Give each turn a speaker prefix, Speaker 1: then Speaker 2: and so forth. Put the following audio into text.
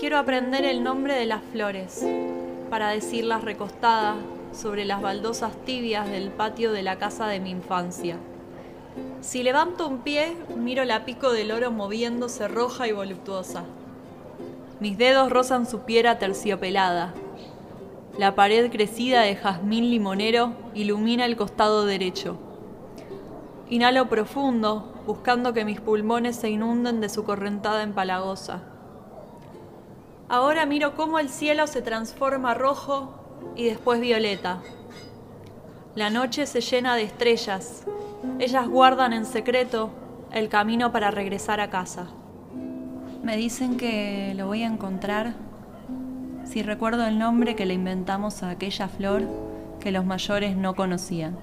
Speaker 1: quiero aprender el nombre de las flores para decirlas recostada sobre las baldosas tibias del patio de la casa de mi infancia. Si levanto un pie, miro la pico del oro moviéndose roja y voluptuosa. Mis dedos rozan su piedra terciopelada. La pared crecida de jazmín limonero ilumina el costado derecho. Inhalo profundo, buscando que mis pulmones se inunden de su correntada empalagosa. Ahora miro cómo el cielo se transforma rojo y después violeta. La noche se llena de estrellas. Ellas guardan en secreto el camino para regresar a casa. Me dicen que lo voy a encontrar si recuerdo el nombre que le inventamos a aquella flor que los mayores no conocían.